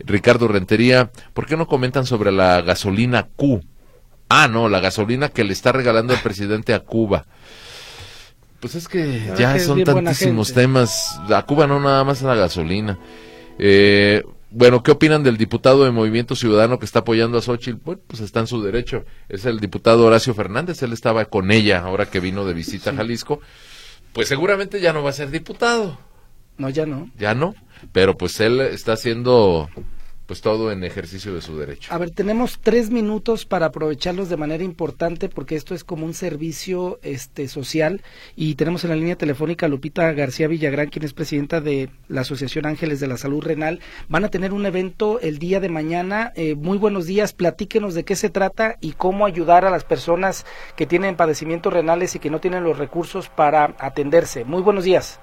Ricardo Rentería, ¿por qué no comentan sobre la gasolina Q? Ah, no, la gasolina que le está regalando el presidente a Cuba. Pues es que ya es son tantísimos temas. A Cuba no nada más la gasolina. Eh, bueno, ¿qué opinan del diputado de Movimiento Ciudadano que está apoyando a Xochitl? Bueno, pues está en su derecho. Es el diputado Horacio Fernández. Él estaba con ella ahora que vino de visita a Jalisco. Pues seguramente ya no va a ser diputado. No, ya no. Ya no. Pero pues él está haciendo pues todo en ejercicio de su derecho. A ver, tenemos tres minutos para aprovecharlos de manera importante porque esto es como un servicio este social y tenemos en la línea telefónica a Lupita García Villagrán, quien es presidenta de la Asociación Ángeles de la Salud Renal. Van a tener un evento el día de mañana. Eh, muy buenos días, platíquenos de qué se trata y cómo ayudar a las personas que tienen padecimientos renales y que no tienen los recursos para atenderse. Muy buenos días.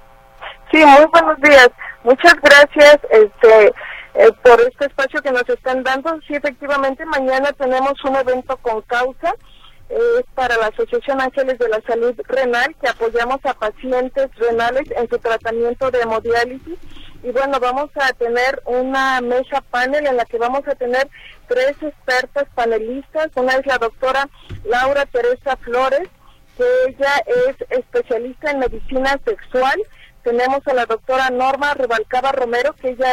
Sí, muy buenos días. Muchas gracias este, eh, por este espacio que nos están dando. Sí, efectivamente, mañana tenemos un evento con causa. Es para la Asociación Ángeles de la Salud Renal, que apoyamos a pacientes renales en su tratamiento de hemodiálisis. Y bueno, vamos a tener una mesa panel en la que vamos a tener tres expertas panelistas. Una es la doctora Laura Teresa Flores, que ella es especialista en medicina sexual. Tenemos a la doctora Norma Rubalcaba Romero, que ella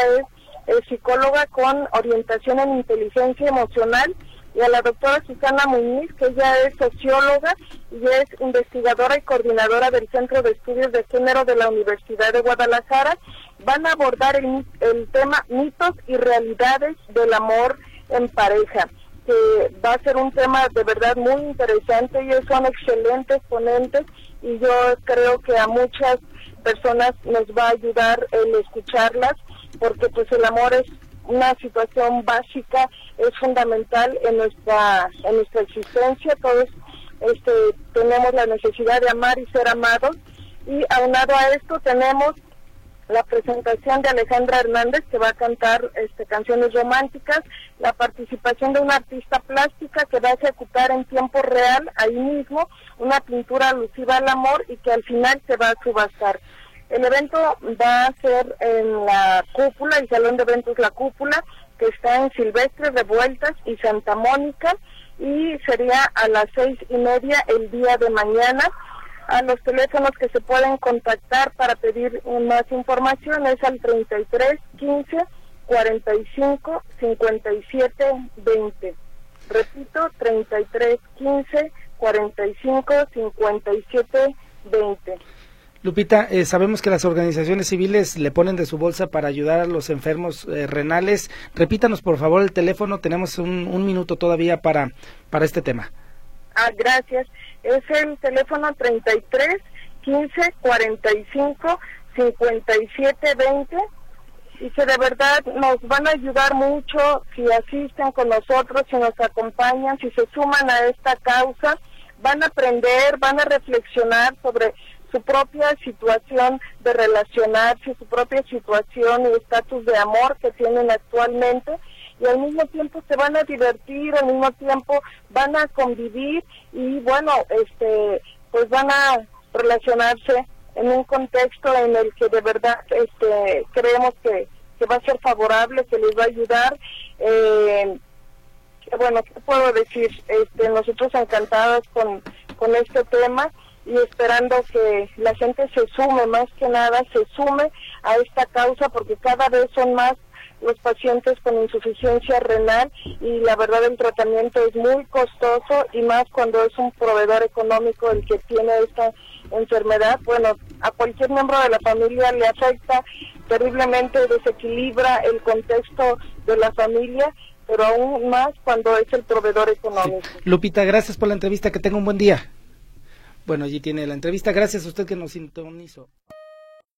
es psicóloga con orientación en inteligencia emocional, y a la doctora Susana Muñiz, que ella es socióloga y es investigadora y coordinadora del Centro de Estudios de Género de la Universidad de Guadalajara. Van a abordar el, el tema mitos y realidades del amor en pareja que va a ser un tema de verdad muy interesante. Ellos son excelentes ponentes y yo creo que a muchas personas nos va a ayudar el escucharlas porque pues el amor es una situación básica, es fundamental en nuestra en nuestra existencia. Todos este, tenemos la necesidad de amar y ser amados y aunado a esto tenemos la presentación de Alejandra Hernández que va a cantar este, canciones románticas, la participación de una artista plástica que va a ejecutar en tiempo real ahí mismo una pintura alusiva al amor y que al final se va a subastar. El evento va a ser en la cúpula, el Salón de Eventos La Cúpula, que está en Silvestre, Revueltas y Santa Mónica, y sería a las seis y media el día de mañana. A los teléfonos que se pueden contactar para pedir más información es al 33 15 45 57 20. Repito, 33 15 45 57 20. Lupita, eh, sabemos que las organizaciones civiles le ponen de su bolsa para ayudar a los enfermos eh, renales. Repítanos, por favor, el teléfono. Tenemos un, un, minuto todavía para, para este tema. Ah, gracias. Es el teléfono 33 15 45 57 20 y que de verdad nos van a ayudar mucho si asisten con nosotros, si nos acompañan, si se suman a esta causa, van a aprender, van a reflexionar sobre su propia situación de relacionarse, su propia situación y estatus de amor que tienen actualmente y al mismo tiempo se van a divertir, al mismo tiempo van a convivir y bueno, este pues van a relacionarse en un contexto en el que de verdad este creemos que, que va a ser favorable, que les va a ayudar. Eh, bueno, ¿qué puedo decir? Este, nosotros encantados con, con este tema y esperando que la gente se sume, más que nada se sume a esta causa porque cada vez son más los pacientes con insuficiencia renal y la verdad el tratamiento es muy costoso y más cuando es un proveedor económico el que tiene esta enfermedad, bueno, a cualquier miembro de la familia le afecta terriblemente, desequilibra el contexto de la familia pero aún más cuando es el proveedor económico. Lupita, gracias por la entrevista, que tenga un buen día. Bueno, allí tiene la entrevista. Gracias a usted que nos sintonizó.